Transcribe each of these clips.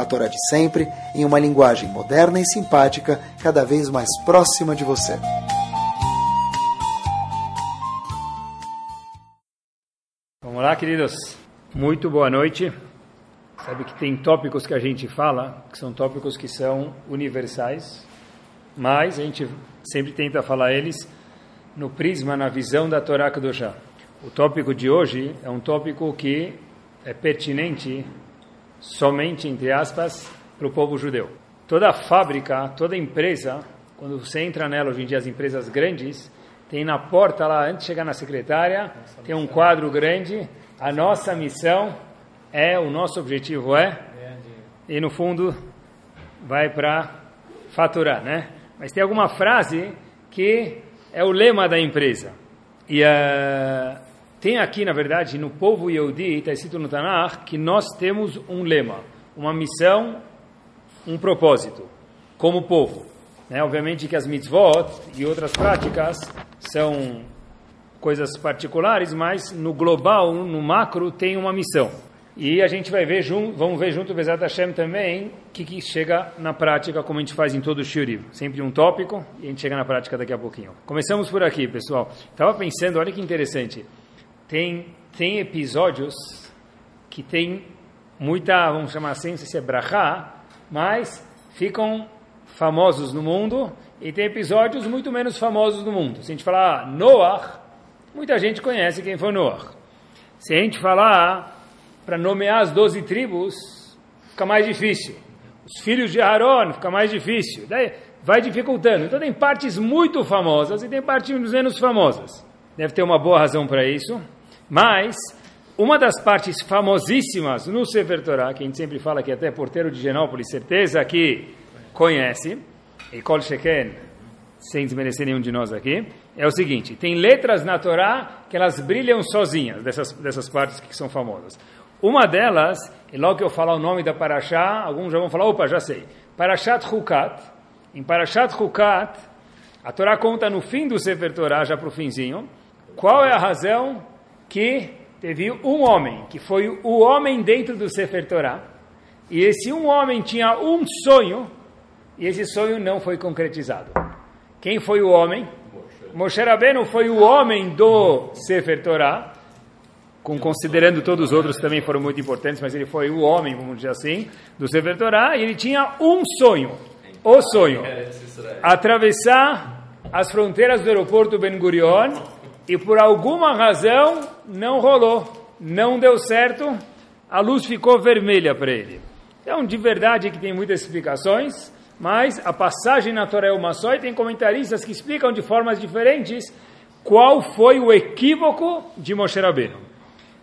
a Torá de sempre, em uma linguagem moderna e simpática, cada vez mais próxima de você. Vamos lá, queridos. Muito boa noite. Sabe que tem tópicos que a gente fala, que são tópicos que são universais, mas a gente sempre tenta falar eles no prisma, na visão da Torá Kedoshá. O tópico de hoje é um tópico que é pertinente somente, entre aspas, para o povo judeu. Toda fábrica, toda empresa, quando você entra nela, hoje em dia as empresas grandes, tem na porta lá, antes de chegar na secretária, tem um quadro grande, a nossa missão é, o nosso objetivo é, e no fundo vai para faturar, né? Mas tem alguma frase que é o lema da empresa. E uh, tem aqui, na verdade, no povo Yehudi, está escrito no Tanakh, que nós temos um lema, uma missão, um propósito, como povo. Né? Obviamente que as mitzvot e outras práticas são coisas particulares, mas no global, no macro, tem uma missão. E a gente vai ver, vamos ver junto, Bezat Hashem também, o que, que, chega na prática, como a gente faz em todo o Shiurim. Sempre um tópico, e a gente chega na prática daqui a pouquinho. Começamos por aqui, pessoal. Estava pensando, olha que interessante tem, tem episódios que tem muita, vamos chamar assim, não sei se é brachá, mas ficam famosos no mundo e tem episódios muito menos famosos no mundo. Se a gente falar Noah, muita gente conhece quem foi Noah. Se a gente falar para nomear as doze tribos, fica mais difícil. Os filhos de Aaron, fica mais difícil. Daí vai dificultando. Então tem partes muito famosas e tem partes menos famosas. Deve ter uma boa razão para isso. Mas, uma das partes famosíssimas no Sefer Torah, que a gente sempre fala que até porteiro de Genópolis, certeza que conhece, e Kol Sheken, sem desmerecer nenhum de nós aqui, é o seguinte, tem letras na Torá que elas brilham sozinhas, dessas, dessas partes que são famosas. Uma delas, e logo que eu falar o nome da Parashá, alguns já vão falar, opa, já sei. Parashat Hukat. Em Parashat Hukat, a Torá conta no fim do Sefer Torah, já para o finzinho, qual é a razão que teve um homem, que foi o homem dentro do Sefer Torah, e esse um homem tinha um sonho, e esse sonho não foi concretizado. Quem foi o homem? Moshe Rabbeinu foi o homem do Sefer Torah, com, considerando todos os outros também foram muito importantes, mas ele foi o homem, vamos dizer assim, do Sefer Torah, e ele tinha um sonho, o sonho, atravessar as fronteiras do aeroporto Ben Gurion e por alguma razão não rolou, não deu certo, a luz ficou vermelha para ele. Então, de verdade que tem muitas explicações, mas a passagem na Torá é uma só e tem comentaristas que explicam de formas diferentes qual foi o equívoco de Moshe Rabbeinu.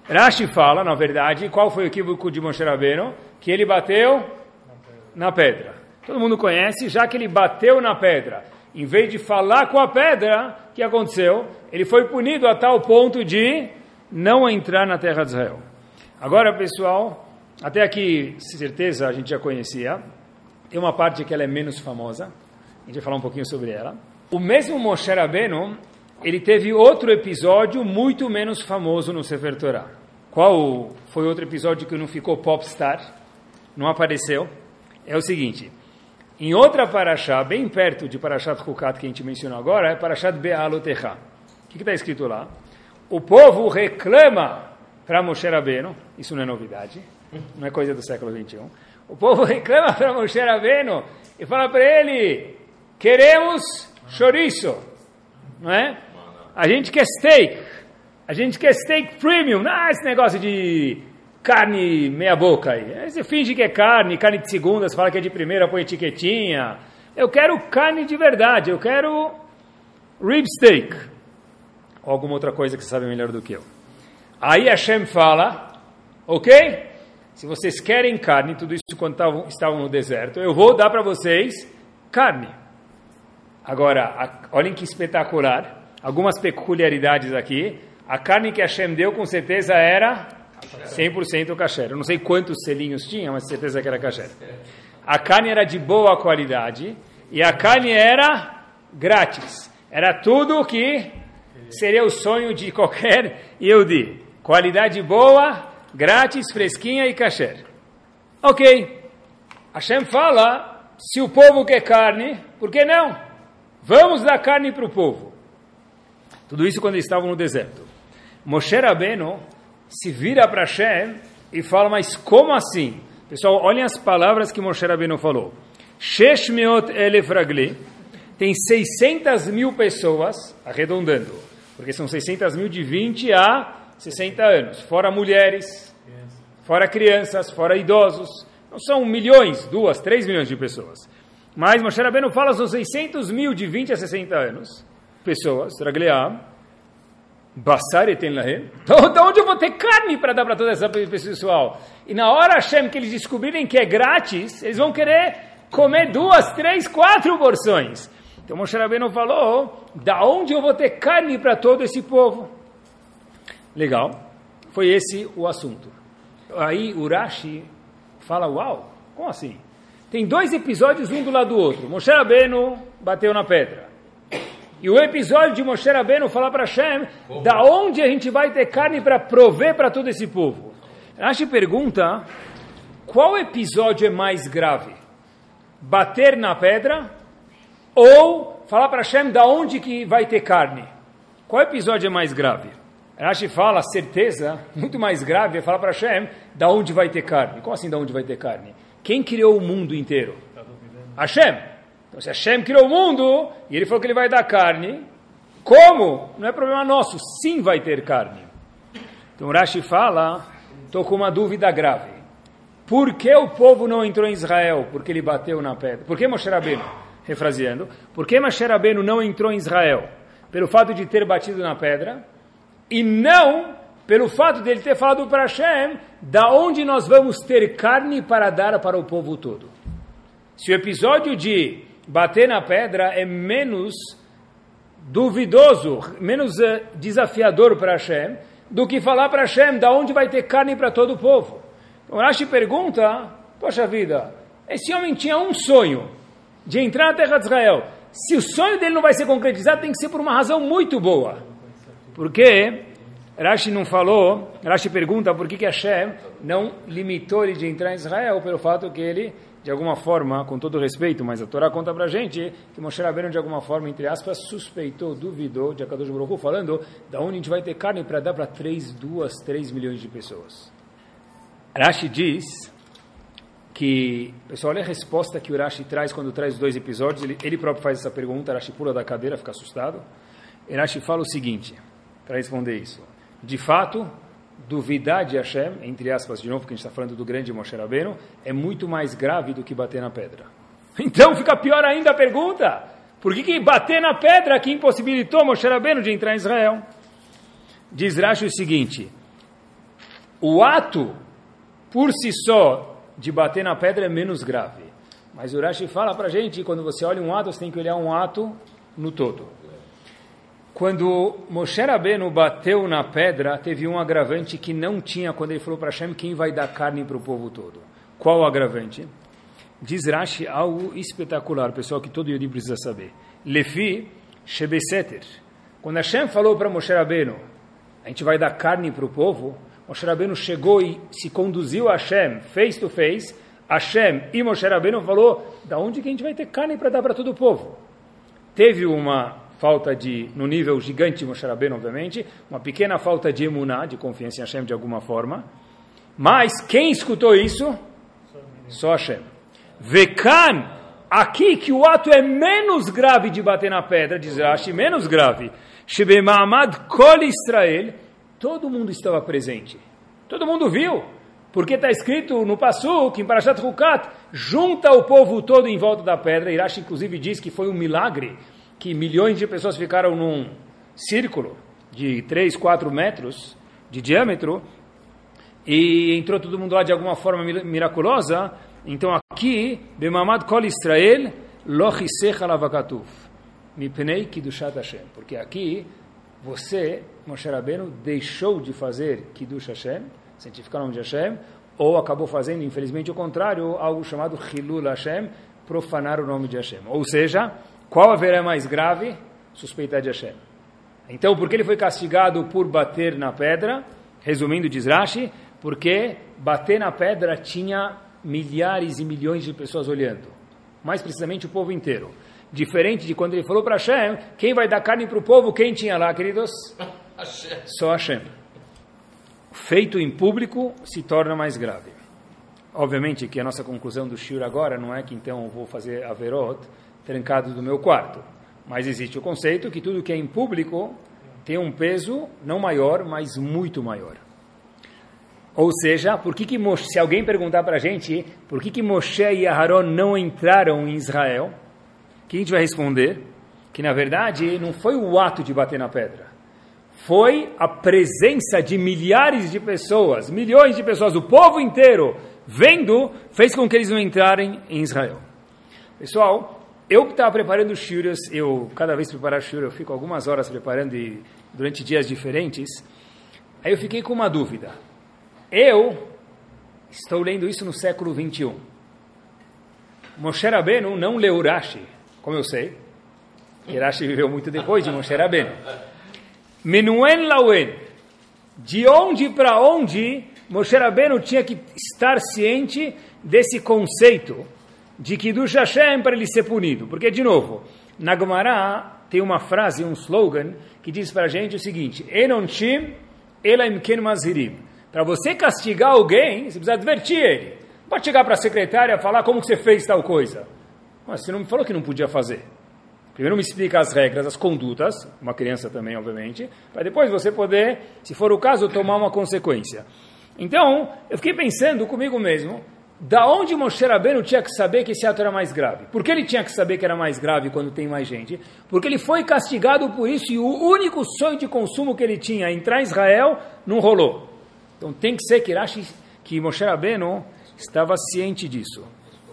Rashi fala, na verdade, qual foi o equívoco de Moshe Rabbeinu? Que ele bateu na pedra. Todo mundo conhece, já que ele bateu na pedra, em vez de falar com a pedra, o que aconteceu? Ele foi punido a tal ponto de não entrar na terra de Israel. Agora, pessoal, até aqui, certeza, a gente já conhecia. Tem uma parte que ela é menos famosa. A gente vai falar um pouquinho sobre ela. O mesmo Moshe Rabbeinu, ele teve outro episódio muito menos famoso no Sefer Torah. Qual foi outro episódio que não ficou popstar? Não apareceu? É o seguinte. Em outra paraxá, bem perto de Parashat Hukat, que a gente mencionou agora, é Parashat Be'alotecha. O que está escrito lá? O povo reclama para Moshe Rabbeinu, isso não é novidade, não é coisa do século 21. O povo reclama para Moshe Rabbeinu e fala para ele, queremos chouriço, não é? A gente quer steak, a gente quer steak premium, não é esse negócio de carne meia boca aí. Você finge que é carne, carne de segunda, você fala que é de primeira, põe etiquetinha. Eu quero carne de verdade, eu quero rib steak. Ou alguma outra coisa que você sabe melhor do que eu. Aí Hashem fala, ok? Se vocês querem carne, tudo isso quando estavam, estavam no deserto, eu vou dar para vocês carne. Agora, a, olhem que espetacular, algumas peculiaridades aqui. A carne que Hashem deu, com certeza, era 100% kasher. Eu não sei quantos selinhos tinha, mas certeza que era kasher. A carne era de boa qualidade e a carne era grátis. Era tudo que seria o sonho de qualquer Yehudi. Qualidade boa, grátis, fresquinha e kasher. Ok. Hashem fala, se o povo quer carne, por que não? Vamos dar carne para o povo. Tudo isso quando eles estavam no deserto. Moshe Rabbeinu se vira para Hashem e fala, mas como assim? Pessoal, olhem as palavras que Moshe Rabbeinu falou. Shesh meot elef ragli, tem 600 mil pessoas, arredondando, porque são 600 mil de 20 a 60 anos, fora mulheres, fora crianças, fora idosos, não são milhões, duas, três milhões de pessoas. Mas Moshe Rabbeinu fala, são 600 mil de 20 a 60 anos, pessoas, ragleam, Basar etem lahem. Então, de onde eu vou ter carne para dar para toda essa pessoal? E na hora, Hashem, que eles descobrirem que é grátis, eles vão querer comer duas, três, quatro porções. Então Moshe Rabbeinu falou, da onde eu vou ter carne para todo esse povo? Legal. Foi esse o assunto. Aí Urashi fala, uau, como assim? Tem dois episódios um do lado do outro. Moshe Rabbeinu bateu na pedra. E o episódio de Moshe Rabbeinu falar para Hashem, da onde a gente vai ter carne para prover para todo esse povo? Rashi pergunta, qual episódio é mais grave? Bater na pedra ou falar para Hashem da onde que vai ter carne? Qual episódio é mais grave? Rashi fala, certeza, muito mais grave é falar para Hashem da onde vai ter carne. Como assim da onde vai ter carne? Quem criou o mundo inteiro? Hashem. Então, se Hashem criou o mundo e ele falou que ele vai dar carne, como? Não é problema nosso, sim vai ter carne. Então Rashi fala, estou com uma dúvida grave. Por que o povo não entrou em Israel? Porque ele bateu na pedra. Por que Moshe Rabbeinu? Refraseando. Por que Moshe Rabbeinu não entrou em Israel? Pelo fato de ter batido na pedra e não pelo fato de ele ter falado para Hashem da onde nós vamos ter carne para dar para o povo todo. Se o episódio de bater na pedra é menos duvidoso, menos uh, desafiador para Hashem, do que falar para Hashem da onde vai ter carne para todo o povo. Então Rashi pergunta, poxa vida, esse homem tinha um sonho, de entrar na terra de Israel. Se o sonho dele não vai ser concretizado, tem que ser por uma razão muito boa. Porque Rashi não falou, Rashi pergunta por que, que Hashem não limitou ele de entrar em Israel pelo fato que ele de alguma forma, com todo respeito, mas a Torá conta para a gente que Moshe Rabbeinu, de alguma forma, entre aspas, suspeitou, duvidou de Akadosh Baruch falando da onde a gente vai ter carne para dar para 3, 2, 3 milhões de pessoas. Rashi diz que, pessoal, olha a resposta que o Rashi traz quando traz dois episódios, ele, ele próprio faz essa pergunta, Rashi pula da cadeira, fica assustado. Rashi fala o seguinte, para responder isso. De fato, duvidar de Hashem, entre aspas, de novo, que a gente está falando do grande Moshe Rabbeinu, é muito mais grave do que bater na pedra. Então fica pior ainda a pergunta. Por que, que bater na pedra que impossibilitou Moshe Rabbeinu de entrar em Israel? Diz Rashi o seguinte, o ato, por si só, de bater na pedra é menos grave. Mas o Rashi fala para a gente, quando você olha um ato, você tem que olhar um ato no todo. Quando Moshe Rabbeinu bateu na pedra, teve um agravante que não tinha quando ele falou para Hashem quem vai dar carne para o povo todo. Qual o agravante? Diz Rashi algo espetacular, pessoal, que todo Yodi precisa saber. Lefi Shebeseter. Quando Hashem falou para Moshe Rabbeinu, a gente vai dar carne para o povo, Moshe Rabbeinu chegou e se conduziu a Hashem, face to face, Hashem e Moshe Rabbeinu falou, da onde que a gente vai ter carne para dar para todo o povo? Teve uma falta de, no nível gigante Moshe obviamente, uma pequena falta de emuná, de confiança em Hashem de alguma forma. Mas quem escutou isso? Só Hashem. Vekan, aqui que o ato é menos grave de bater na pedra, diz Rashi, menos grave. Shebemamad kol Israel, todo mundo estava presente. Todo mundo viu. Porque está escrito no Passuk, em Parashat Hukat, junta o povo todo em volta da pedra. Irashi, inclusive, diz que foi um milagre que milhões de pessoas ficaram num círculo de 3, 4 metros de diâmetro e entrou todo mundo lá de alguma forma miraculosa. Então aqui, Bemamad Kol Israel, Lochisecha lavakatuf, mipnei kidushat Hashem. Porque aqui, você, Moshe Rabbeinu, deixou de fazer kiddush Hashem, santificar o nome de Hashem, ou acabou fazendo, infelizmente, o contrário, algo chamado Hilul Hashem, profanar o nome de Hashem. Ou seja, qual haverá mais grave? Suspeitar de Hashem. Então, por que ele foi castigado por bater na pedra? Resumindo, diz Rashi, porque bater na pedra tinha milhares e milhões de pessoas olhando. Mais precisamente o povo inteiro. Diferente de quando ele falou para Hashem, quem vai dar carne para o povo? Quem tinha lá, queridos? Hashem. Só Hashem. Feito em público se torna mais grave. Obviamente que a nossa conclusão do Shur agora não é que então vou fazer Averot trancado do meu quarto. Mas existe o conceito que tudo que é em público tem um peso não maior, mas muito maior. Ou seja, por que, que se alguém perguntar para a gente por que, que Moshe e Aharon não entraram em Israel, que a gente vai responder? Que na verdade não foi o ato de bater na pedra, foi a presença de milhares de pessoas, milhões de pessoas, o povo inteiro, vendo, fez com que eles não entrarem em Israel. Pessoal, eu que estava preparando shuras, eu cada vez preparar shura, eu fico algumas horas preparando e, durante dias diferentes. Aí eu fiquei com uma dúvida. Eu estou lendo isso no século 21. Moshe Rabbeinu não leu Rashi, como eu sei. E Rashi viveu muito depois de Moshe Rabbeinu. Menuen Lauen. De onde para onde Moshe Rabbeinu tinha que estar ciente desse conceito de Kiddush Hashem para ele ser punido. Porque, de novo, na Gemara tem uma frase, um slogan, que diz para a gente o seguinte, Enonchim Elaim Ken Mazhirim. Para você castigar alguém, você precisa advertir ele. Pode chegar para a secretária e falar como que você fez tal coisa. Mas você não me falou que não podia fazer. Primeiro me explica as regras, as condutas, uma criança também, obviamente, para depois você poder, se for o caso, tomar uma consequência. Então, eu fiquei pensando comigo mesmo, da onde Moshe Rabbeinu tinha que saber que esse ato era mais grave? Por que ele tinha que saber que era mais grave quando tem mais gente? Porque ele foi castigado por isso e o único sonho de consumo que ele tinha, entrar em Israel, não rolou. Então tem que ser que Rashi, que Moshe Rabbeinu estava ciente disso.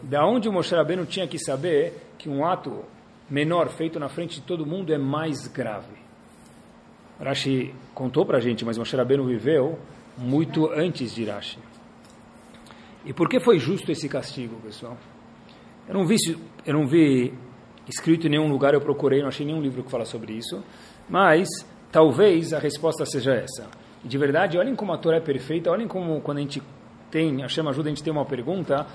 Da onde Moshe Rabbeinu tinha que saber que um ato menor feito na frente de todo mundo é mais grave. Rashi contou para a gente, mas Moshe Rabbeinu viveu muito antes de Rashi. E por que foi justo esse castigo, pessoal? Eu não vi, eu não vi escrito em nenhum lugar, eu procurei, não achei nenhum livro que fala sobre isso, mas talvez a resposta seja essa de verdade, olhem como a Torá é perfeita, olhem como quando a gente tem, a Chama ajuda a gente ter uma pergunta,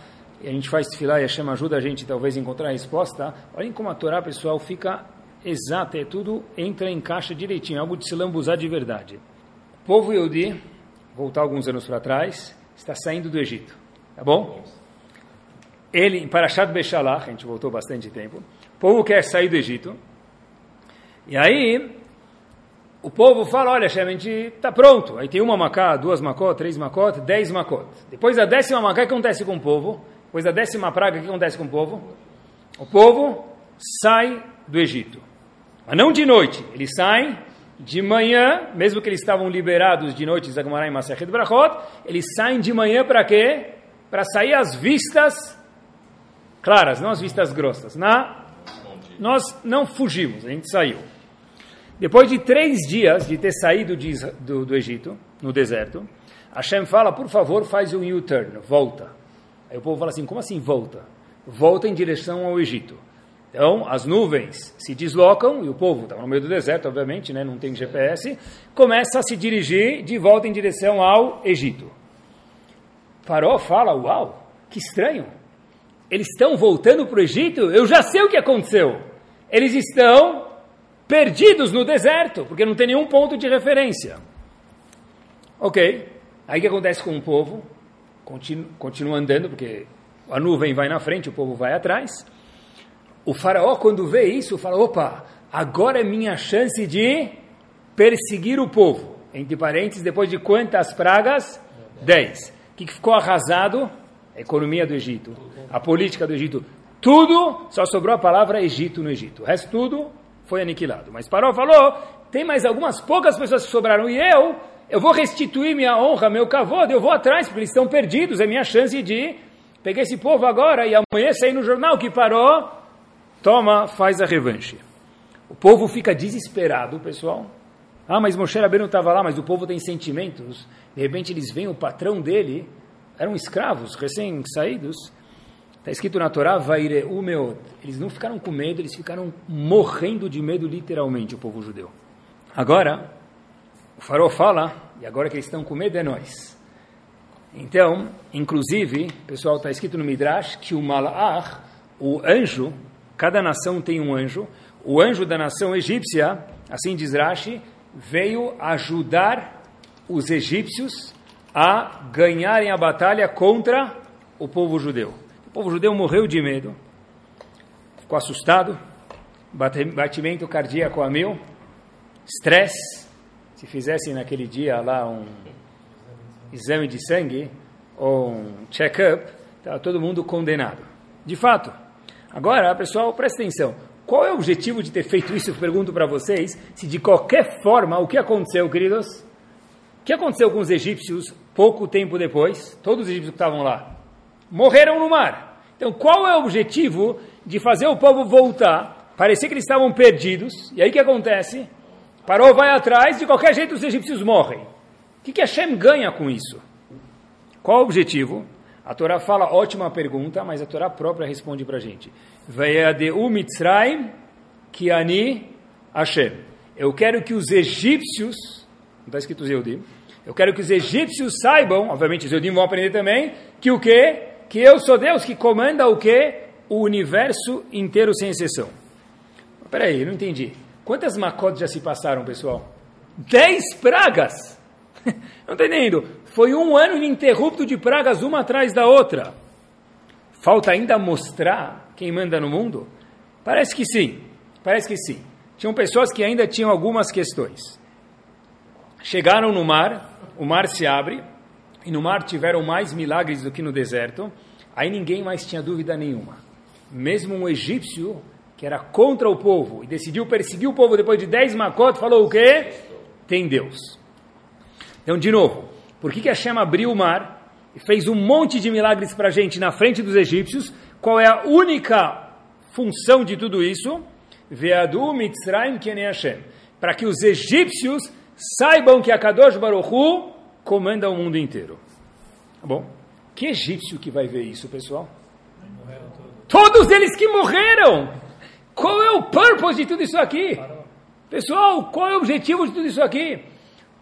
e a gente faz filar e a Chama ajuda a gente talvez encontrar a resposta, olhem como a Torá, pessoal, fica exata, é tudo entra em caixa direitinho, é algo de se lambuzar de verdade. O povo Yehudi, voltar alguns anos para trás, está saindo do Egito, tá bom? Ele, em Parashat Beshalach, a gente voltou bastante tempo, o povo quer sair do Egito, e aí o povo fala, olha, Shem, a gente está pronto. Aí tem uma macá, duas macó, três macó, dez macó. Depois da décima macá, o que acontece com o povo? Depois da décima praga, o que acontece com o povo? O povo sai do Egito. Mas não de noite, eles saem de manhã, mesmo que eles estavam liberados de noite, Zagmará e Masachet Brachot, eles saem de manhã para quê? Para sair as vistas claras, não as vistas grossas. Na, nós não fugimos, a gente saiu. Depois de três dias de ter saído de, do, do, Egito, no deserto, Hashem fala, por favor, faz um U-turn, volta. Aí o povo fala assim, como assim volta? Volta em direção ao Egito. Então, as nuvens se deslocam, e o povo está no meio do deserto, obviamente, né, não tem GPS, começa a se dirigir de volta em direção ao Egito. Faró fala, uau, que estranho. Eles estão voltando para o Egito? Eu já sei o que aconteceu. Eles estão perdidos no deserto, porque não tem nenhum ponto de referência. Ok, aí o que acontece com o povo? Continua, continua andando, porque a nuvem vai na frente, o povo vai atrás. O faraó, quando vê isso, fala: opa, agora é minha chance de perseguir o povo. Entre parênteses, depois de quantas pragas? Dez. Que ficou arrasado? A economia do Egito, a política do Egito. Tudo, só sobrou a palavra Egito no Egito. O resto tudo foi aniquilado. Mas Paró falou, tem mais algumas poucas pessoas que sobraram e eu, eu vou restituir minha honra, meu cavalo, eu vou atrás, porque eles estão perdidos, é minha chance de pegar esse povo agora e amanhã sair no jornal que Paró toma, faz a revanche. O povo fica desesperado, pessoal. Ah, mas Moshe Rabbeinu estava lá, mas o povo tem sentimentos. De repente eles veem o patrão dele, eram escravos, recém-saídos. Está escrito na Torá, Vaireu. Eles não ficaram com medo, eles ficaram morrendo de medo, literalmente, o povo judeu. Agora, o farol fala, e agora que eles estão com medo é nós. Então, inclusive, pessoal, está escrito no Midrash que o Malach, o anjo, cada nação tem um anjo, o anjo da nação egípcia, assim diz Rashi, veio ajudar os egípcios a ganharem a batalha contra o povo judeu. O povo judeu morreu de medo, ficou assustado, batimento cardíaco a mil, estresse. Se fizessem naquele dia lá um exame de sangue ou um check-up, estava todo mundo condenado. De fato. Agora, pessoal, presta atenção. Qual é o objetivo de ter feito isso? Eu pergunto para vocês. Se de qualquer forma, o que aconteceu, queridos? Que aconteceu com os egípcios pouco tempo depois? Todos os egípcios que estavam lá morreram no mar. Então, qual é o objetivo de fazer o povo voltar? Parecia que eles estavam perdidos. E aí o que acontece? Parou, vai atrás, de qualquer jeito os egípcios morrem. O que, que Hashem ganha com isso? Qual o objetivo? A Torá fala, ótima pergunta, mas a Torá própria responde para a gente. Eu quero que os egípcios, não está escrito Zeudim, eu quero que os egípcios saibam, obviamente os Zeudim vão aprender também, que o quê? Que eu sou Deus que comanda o quê? O universo inteiro sem exceção. Espera aí, não entendi. Quantas macotes já se passaram, pessoal? Dez pragas! Não está entendendo? Foi um ano ininterrupto de pragas, uma atrás da outra. Falta ainda mostrar quem manda no mundo? Parece que sim, parece que sim. Tinham pessoas que ainda tinham algumas questões. Chegaram no mar, o mar se abre, e no mar tiveram mais milagres do que no deserto, aí ninguém mais tinha dúvida nenhuma. Mesmo um egípcio, que era contra o povo, e decidiu perseguir o povo depois de dez macotes, falou o quê? Tem Deus. Então, de novo, por que, que Hashem abriu o mar e fez um monte de milagres para a gente na frente dos egípcios? Qual é a única função de tudo isso? Veadu Mitzrayim Kene Hashem. Para que os egípcios saibam que a Kadosh Baruch Hu comanda o mundo inteiro. Tá bom? Que egípcio que vai ver isso, pessoal? Todos eles que morreram! Qual é o purpose de tudo isso aqui? Pessoal, qual é o objetivo de tudo isso aqui?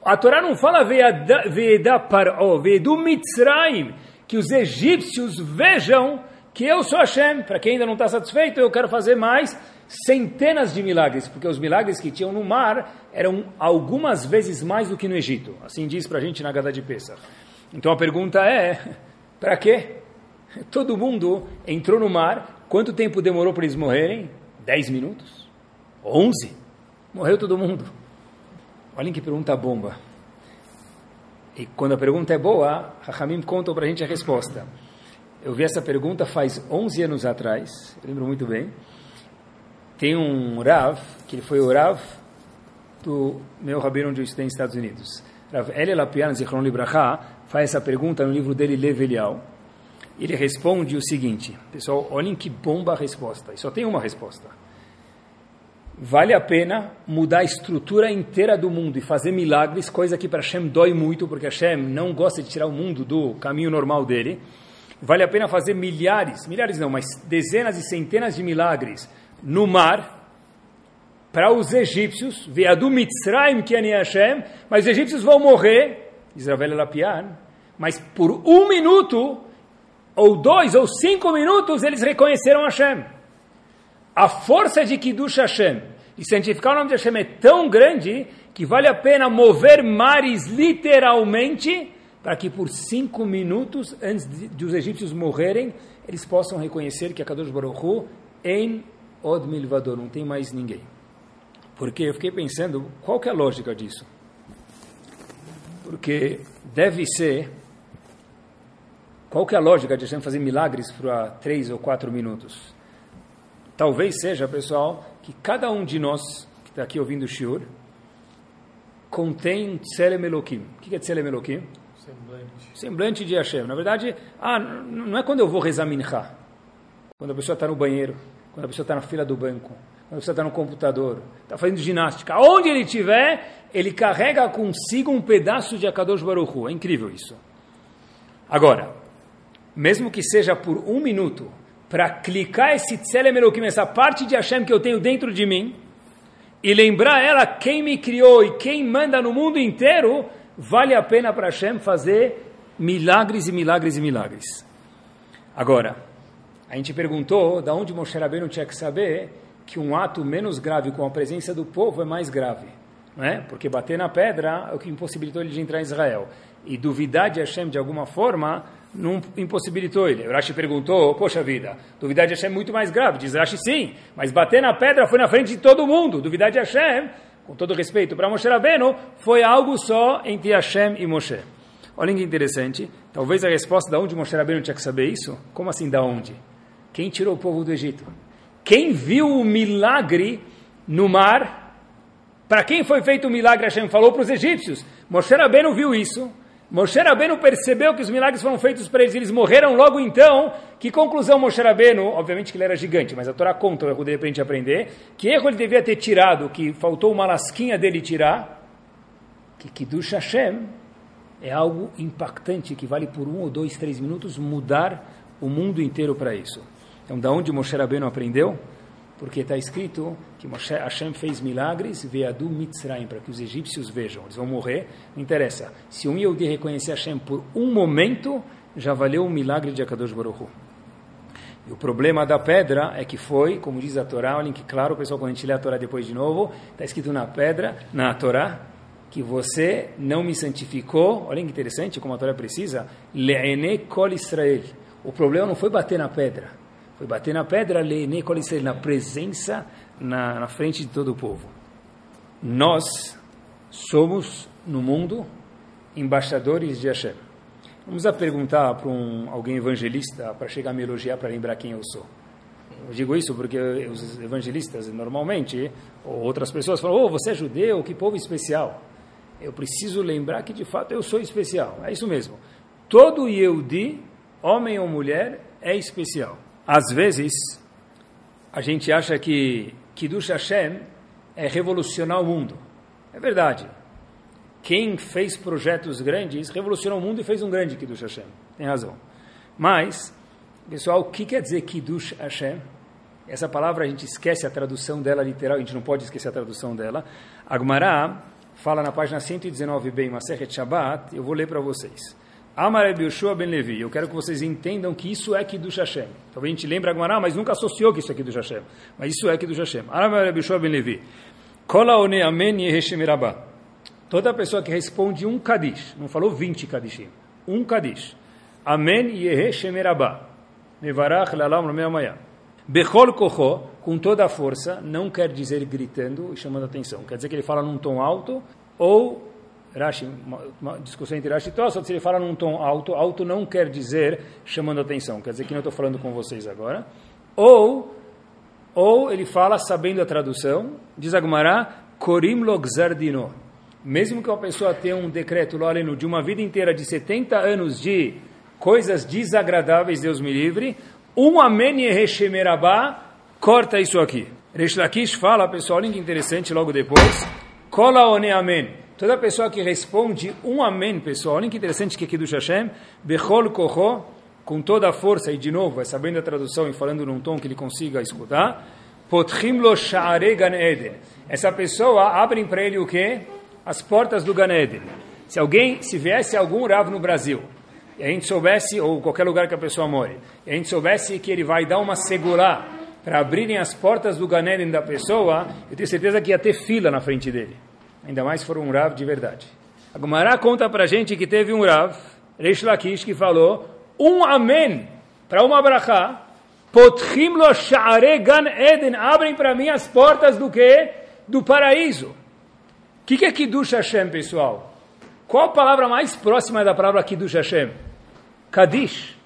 A Torá não fala Veda Paró, Vedu Mitzrayim, que os egípcios vejam que eu sou Hashem. Para quem ainda não está satisfeito, eu quero fazer mais centenas de milagres, porque os milagres que tinham no mar eram algumas vezes mais do que no Egito. Assim diz para a gente na Gada de Pesach. Então a pergunta é, para quê? Todo mundo entrou no mar, quanto tempo demorou para eles morrerem? Dez minutos? Onze? Morreu todo mundo. Olhem que pergunta bomba. E quando a pergunta é boa, Rahamim conta para a gente a resposta. Eu vi essa pergunta faz 11 anos atrás, lembro muito bem. Tem um Rav, que ele foi o Rav do meu rabino onde eu estudei nos Estados Unidos. Rav Eli Lapian Zichron Libraha faz essa pergunta no livro dele, Levelial. Ele responde o seguinte, pessoal, olhem que bomba a resposta. E só tem uma resposta vale a pena mudar a estrutura inteira do mundo e fazer milagres, coisa que para Hashem dói muito, porque Hashem não gosta de tirar o mundo do caminho normal dele. Vale a pena fazer milhares, milhares não, mas dezenas e centenas de milagres no mar para os egípcios, Veadu Mitzrayim que Hashem, mas os egípcios vão morrer, Israel Lapian, mas por um minuto, ou dois, ou cinco minutos, eles reconheceram Hashem. A força de Kiddush Hashem e santificar o nome de Hashem é tão grande que vale a pena mover mares literalmente para que por cinco minutos antes de, de os egípcios morrerem eles possam reconhecer que a Kadosh Baruch Hu em Od Milvador não tem mais ninguém. Porque eu fiquei pensando, qual que é a lógica disso? Porque deve ser qual que é a lógica de Hashem fazer milagres por três ou quatro minutos? Talvez seja, pessoal, que cada um de nós que está aqui ouvindo o Shiur contém Tselem Elohim. O que é Tselem Elohim? Semblante. Semblante de Hashem. Na verdade, ah, não é quando eu vou rezar Mincha, quando a pessoa está no banheiro, quando a pessoa está na fila do banco, quando a pessoa está no computador, está fazendo ginástica, onde ele estiver, ele carrega consigo um pedaço de Akadosh Baruch Hu. É incrível isso. Agora, mesmo que seja por um minuto, para clicar esse Tselem Elohim, essa parte de Hashem que eu tenho dentro de mim, e lembrar ela quem me criou e quem manda no mundo inteiro, vale a pena para Hashem fazer milagres e milagres e milagres. Agora, a gente perguntou de onde Moshe Rabbeinu tinha que saber que um ato menos grave com a presença do povo é mais grave. Não é? Porque bater na pedra é o que impossibilitou ele de entrar em Israel. E duvidar de Hashem de alguma forma não impossibilitou ele. O Rashi perguntou, poxa vida, duvidar de Hashem é muito mais grave. Diz Rashi, sim, mas bater na pedra foi na frente de todo mundo. Duvidar de Hashem, com todo respeito para Moshe Rabbeinu, foi algo só entre Hashem e Moshe. Olha que interessante, talvez a resposta de onde Moshe Rabbeinu tinha que saber isso, como assim da onde? Quem tirou o povo do Egito? Quem viu o milagre no mar? Para quem foi feito o milagre, Hashem falou para os egípcios. Moshe Rabbeinu viu isso, Moshe Rabbeinu percebeu que os milagres foram feitos para eles, eles morreram logo então. Que conclusão Moshe Rabbeinu? Obviamente que ele era gigante, mas a Torá conta o erro dele para a gente aprender. Que erro ele devia ter tirado, que faltou uma lasquinha dele tirar? Que Kiddush Hashem é algo impactante, que vale por um ou dois, três minutos mudar o mundo inteiro para isso. Então, da onde Moshe Rabbeinu aprendeu? porque está escrito que Moshe, Hashem fez milagres, veadu Mitzrayim, para que os egípcios vejam, eles vão morrer, não interessa. Se um Yehudi reconhecer Hashem por um momento, já valeu o milagre de Akadosh Baruch Hu. E o problema da pedra é que foi, como diz a Torá, olhem que claro, pessoal, quando a gente lê a Torá depois de novo, está escrito na pedra, na Torá, que você não me santificou, olhem que interessante como a Torá precisa, le'ene kol Israel. O problema não foi bater na pedra, foi bater na pedra, na presença, na, na frente de todo o povo. Nós somos, no mundo, embaixadores de Hashem. Vamos a perguntar para um, alguém evangelista, para chegar a me elogiar, para lembrar quem eu sou. Eu digo isso porque os evangelistas, normalmente, ou outras pessoas falam, oh, você é judeu, que povo especial. Eu preciso lembrar que, de fato, eu sou especial. É isso mesmo. Todo Yehudi, homem ou mulher, é especial. Às vezes, a gente acha que Kiddush Hashem é revolucionar o mundo. É verdade. Quem fez projetos grandes revolucionou o mundo e fez um grande Kiddush Hashem. Tem razão. Mas, pessoal, o que quer dizer Kiddush Hashem? Essa palavra a gente esquece a tradução dela literal, a gente não pode esquecer a tradução dela. Agmará fala na página 119b, Masechet Shabbat, eu vou ler para vocês. Amar Yoshua ben Levi. Eu quero que vocês entendam que isso é Kiddush Hashem. Talvez a gente lembre agora, mas nunca associou que isso é Kiddush Hashem. Mas isso é Kiddush Hashem. Amar Yoshua ben Levi. Kola one amen yeheshem Toda pessoa que responde um Kadish, não falou 20 Kadishim, um Kadish. Amen yeheshem Mevarach lalam amanhã. Bechol kocho, com toda a força, não quer dizer gritando e chamando atenção. Quer dizer que ele fala num tom alto ou Rashi, uma, uma discussão entre Rashi e Tosfot, se ele fala num tom alto, alto não quer dizer chamando atenção, quer dizer que não estou falando com vocês agora. Ou, ou ele fala sabendo a tradução, diz Agmará, Korim Logzardino. Mesmo que uma pessoa tenha um decreto loleno de uma vida inteira de 70 anos de coisas desagradáveis, Deus me livre, um Amen Yeheshemerabá corta isso aqui. Resh Lakish fala, pessoal, olha que interessante logo depois, Kola One Amen. Toda pessoa que responde um amém, pessoal, olha que interessante que aqui do Hashem, Bechol Koho, com toda a força, e de novo, é sabendo a tradução e falando num tom que ele consiga escutar, Potchim lo sha'are Gan Eden. Essa pessoa abre para ele o quê? As portas do Gan Eden. Se alguém, se viesse algum Rav no Brasil, e a gente soubesse, ou qualquer lugar que a pessoa more, e a gente soubesse que ele vai dar uma segurá para abrirem as portas do Gan Eden da pessoa, eu tenho certeza que ia ter fila na frente dele. Ainda mais se for um Rav de verdade. A Gumará conta para gente que teve um Rav, Reish Lakish, que falou um Amém para uma brachá. Potchim lo sha'are gan Eden. Abrem para mim as portas do que? Do paraíso. O que, que é Kiddush Hashem, pessoal? Qual a palavra mais próxima da palavra Kiddush Hashem? Kadish.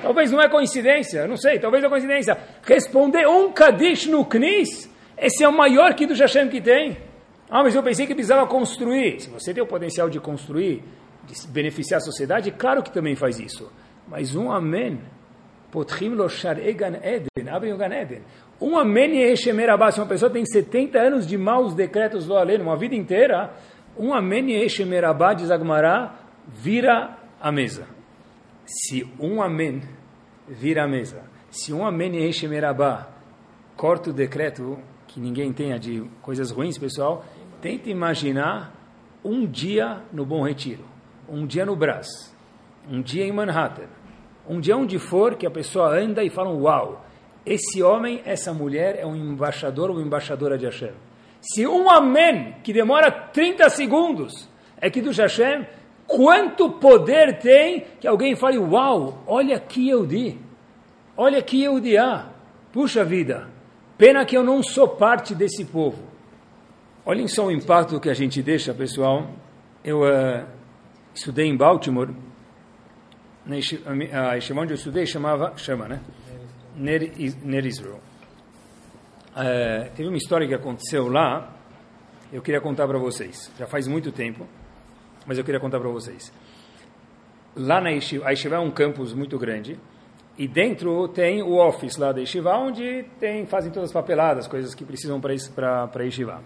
Talvez não é coincidência, não sei, talvez é coincidência. Responder um Kadish no Knis, esse é o maior Kiddush Hashem que tem. Ah, mas eu pensei que precisava construir. Se você tem o potencial de construir, de beneficiar a sociedade, claro que também faz isso. Mas um amém Potchim lo Gan Eden, abrem. Um Amen Yeshemer Abba, se uma pessoa tem 70 anos de maus decretos do Aleno, uma vida inteira, um Amen Yeshemer Abba, diz Agmará, vira a mesa. Se um Amen vira a mesa, se um Amen Yeshemer Abba corta o decreto, que ninguém tenha de coisas ruins, pessoal, tente imaginar um dia no Bom Retiro, um dia no Brás, um dia em Manhattan, um dia onde for que a pessoa anda e fala, uau, esse homem, essa mulher é um embaixador ou embaixadora de Hashem. Se um amém, que demora 30 segundos, é que do Hashem, quanto poder tem que alguém fale, uau, olha que eu di, olha que eu di, ah, puxa vida, pena que eu não sou parte desse povo. Olhem só o impacto que a gente deixa, pessoal. Eu uh, estudei em Baltimore, a Yeshiva onde eu estudei chamava, chama, né? Ner, Ner Israel. É, teve uma história que aconteceu lá, eu queria contar para vocês. Já faz muito tempo, mas eu queria contar para vocês. Lá na Yeshiva, a Yeshiva é um campus muito grande, e dentro tem o office lá da Yeshiva, onde tem, fazem todas as papeladas, coisas que precisam para a Yeshiva.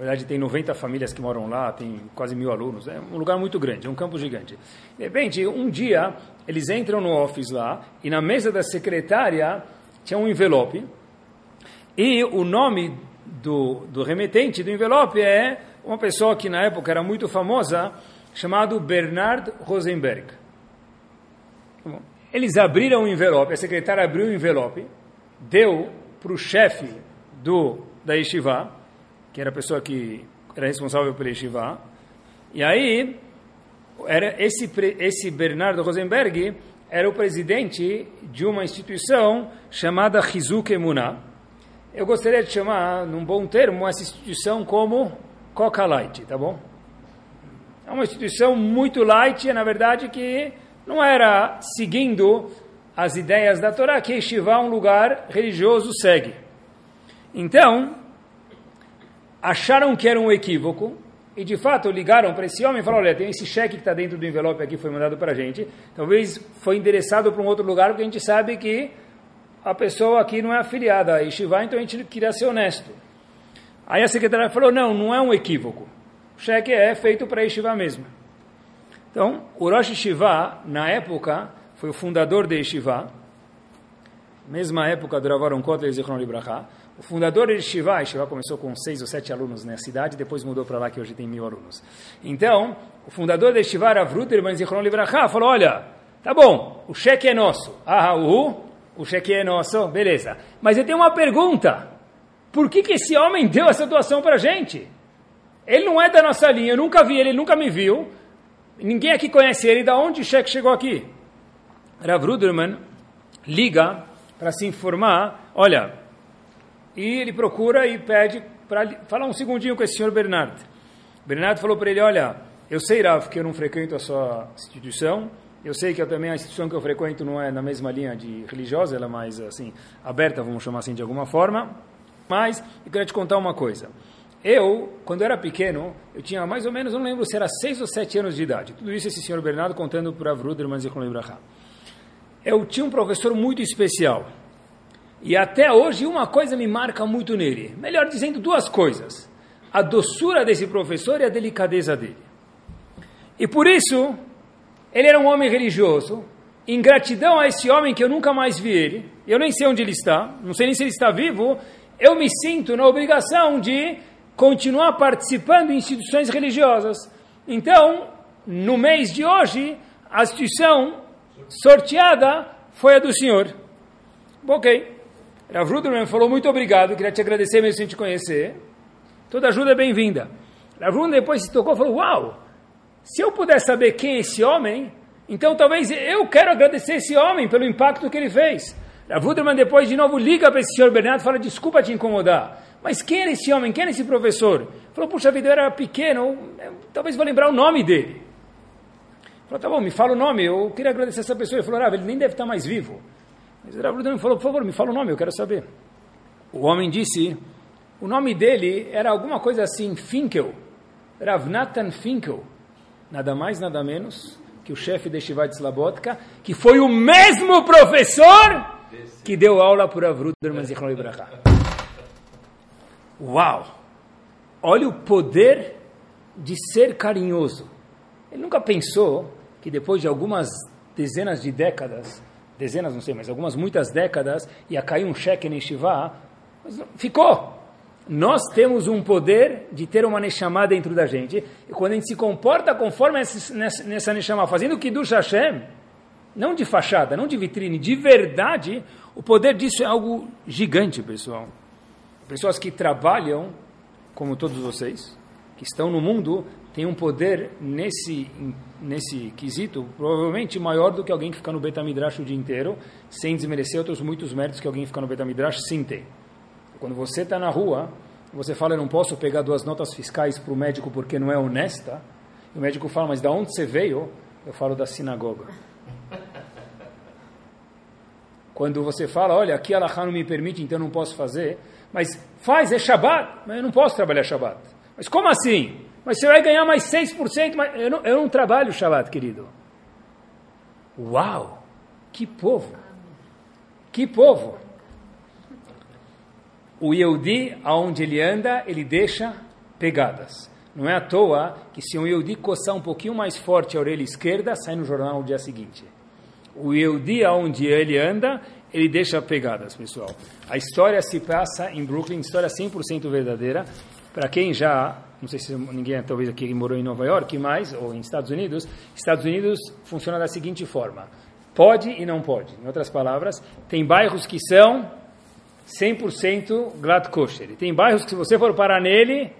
Na verdade, tem 90 famílias que moram lá, tem quase mil alunos. É um lugar muito grande, é um campo gigante. De repente, um dia, eles entram no office lá e na mesa da secretária tinha um envelope. E o nome do, do remetente do envelope é uma pessoa que na época era muito famosa, chamado Bernard Rosenberg. Tá eles abriram o envelope, a secretária abriu o envelope, deu para o chefe do, da Yeshiva, que era a pessoa que era responsável pelo Yeshiva. E aí, era esse, esse Bernardo Rosenberg era o presidente de uma instituição chamada Hizuk Emunah. Eu gostaria de chamar, num bom termo, essa instituição como Coca Light, tá bom? É uma instituição muito light, na verdade, que não era seguindo as ideias da Torá, que Yeshiva, um lugar religioso, segue. Então, acharam que era um equívoco e de fato ligaram para esse homem e falaram: olha, tem esse cheque que está dentro do envelope aqui, foi mandado para a gente. Talvez foi endereçado para um outro lugar, porque a gente sabe que a pessoa aqui não é afiliada a Yeshiva, então a gente queria ser honesto. Aí a secretária falou: não, não é um equívoco. O cheque é feito para Yeshiva mesmo. Então, o Rosh na época, foi o fundador de Yeshiva, mesma época do Ravaron Kotler Zichron Libraha, o fundador de Shiva, Shiva começou com seis ou sete alunos na cidade, depois mudou para lá que hoje tem mil alunos. Então, o fundador de Shiva, Rav Ruterman Zichron Libraha, falou, olha, tá bom, o cheque é nosso. Ah, uhu, o cheque é nosso, beleza. Mas eu tenho uma pergunta. Por que, que esse homem deu essa doação para a gente? Ele não é da nossa linha, eu nunca vi ele, ele nunca me viu. Ninguém aqui conhece ele, da onde o cheque chegou aqui? Rav Ruderman liga para se informar, olha, e ele procura e pede para falar um segundinho com esse senhor Bernardo. Bernardo falou para ele, olha, eu sei, Rav, que eu não frequento a sua instituição, eu sei que eu também a instituição que eu frequento não é na mesma linha de religiosa, ela é mais assim aberta, vamos chamar assim de alguma forma. Mas eu queria te contar uma coisa. Eu, quando era pequeno, eu tinha mais ou menos, não lembro se era seis ou sete anos de idade. Tudo isso esse senhor Bernardo contando para Avruder, mas eu não lembro. Eu tinha um professor muito especial. E até hoje uma coisa me marca muito nele. Melhor dizendo, duas coisas. A doçura desse professor e a delicadeza dele. E por isso, ele era um homem religioso. Em gratidão a esse homem que eu nunca mais vi ele, eu nem sei onde ele está, não sei nem se ele está vivo, eu me sinto na obrigação de continuar participando em instituições religiosas. Então, no mês de hoje, a instituição sorteada foi a do senhor. Ok. Rav Ruderman falou, muito obrigado, queria te agradecer mesmo sem te conhecer. Toda ajuda é bem-vinda. Rav Ruderman depois se tocou e falou, uau, se eu puder saber quem é esse homem, então talvez eu quero agradecer esse homem pelo impacto que ele fez. Rav Ruderman depois de novo liga para esse senhor Bernardo e fala, desculpa te incomodar, mas quem era esse homem, quem era esse professor? Falou, puxa vida, eu era pequeno, talvez vou lembrar o nome dele. Falou, tá bom, me fala o nome, eu queria agradecer essa pessoa. Ele falou, ah, ele nem deve estar mais vivo. Mas Rav me falou, por favor, me fala o nome, eu quero saber. O homem disse, o nome dele era alguma coisa assim, Finkel, Rav Nathan Finkel, nada mais, nada menos que o chefe de Shivat Slabotka, que foi o mesmo professor que deu aula por Avruder Zichron Ibrahá. Uau! Olha o poder de ser carinhoso. Ele nunca pensou que depois de algumas dezenas de décadas, dezenas não sei, mas algumas muitas décadas, ia cair um cheque em mas ficou. Nós temos um poder de ter uma Neshama dentro da gente, e quando a gente se comporta conforme essa, nessa Neshama, fazendo o Kiddush Hashem, não de fachada, não de vitrine, de verdade, o poder disso é algo gigante, pessoal. Pessoas que trabalham, como todos vocês, que estão no mundo, têm um poder nesse, nesse quesito, provavelmente maior do que alguém que fica no Betamidrash o dia inteiro, sem desmerecer outros muitos méritos que alguém que fica no Betamidrash sim tem. Quando você está na rua, você fala, eu não posso pegar duas notas fiscais para o médico porque não é honesta, e o médico fala, mas da onde você veio? Eu falo da sinagoga. Quando você fala, olha, aqui Allah não me permite, então não posso fazer. Mas faz, é Shabbat, mas eu não posso trabalhar Shabbat. Mas como assim? Mas você vai ganhar mais 6%, mas eu não, eu não trabalho Shabbat, querido. Uau! Que povo! Que povo! O Yehudi, aonde ele anda, ele deixa pegadas. Não é à toa que se um Yehudi coçar um pouquinho mais forte a orelha esquerda, sai no jornal no dia seguinte o Yehudi, onde ele anda, ele deixa pegadas, pessoal. A história se passa em Brooklyn, história 100% verdadeira. Para quem já, não sei se ninguém talvez aqui morou em Nova York, mas, ou em Estados Unidos, Estados Unidos funciona da seguinte forma. Pode e não pode. Em outras palavras, tem bairros que são 100% glad kosher. E tem bairros que se você for parar nele,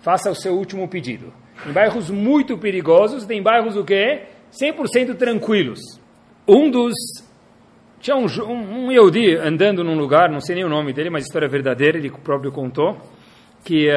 faça o seu último pedido. Em bairros muito perigosos, tem bairros o quê? 100% tranquilos. Um dos. Tinha um, um, um Yehudi andando num lugar, não sei nem o nome dele, mas história é verdadeira, ele próprio contou, que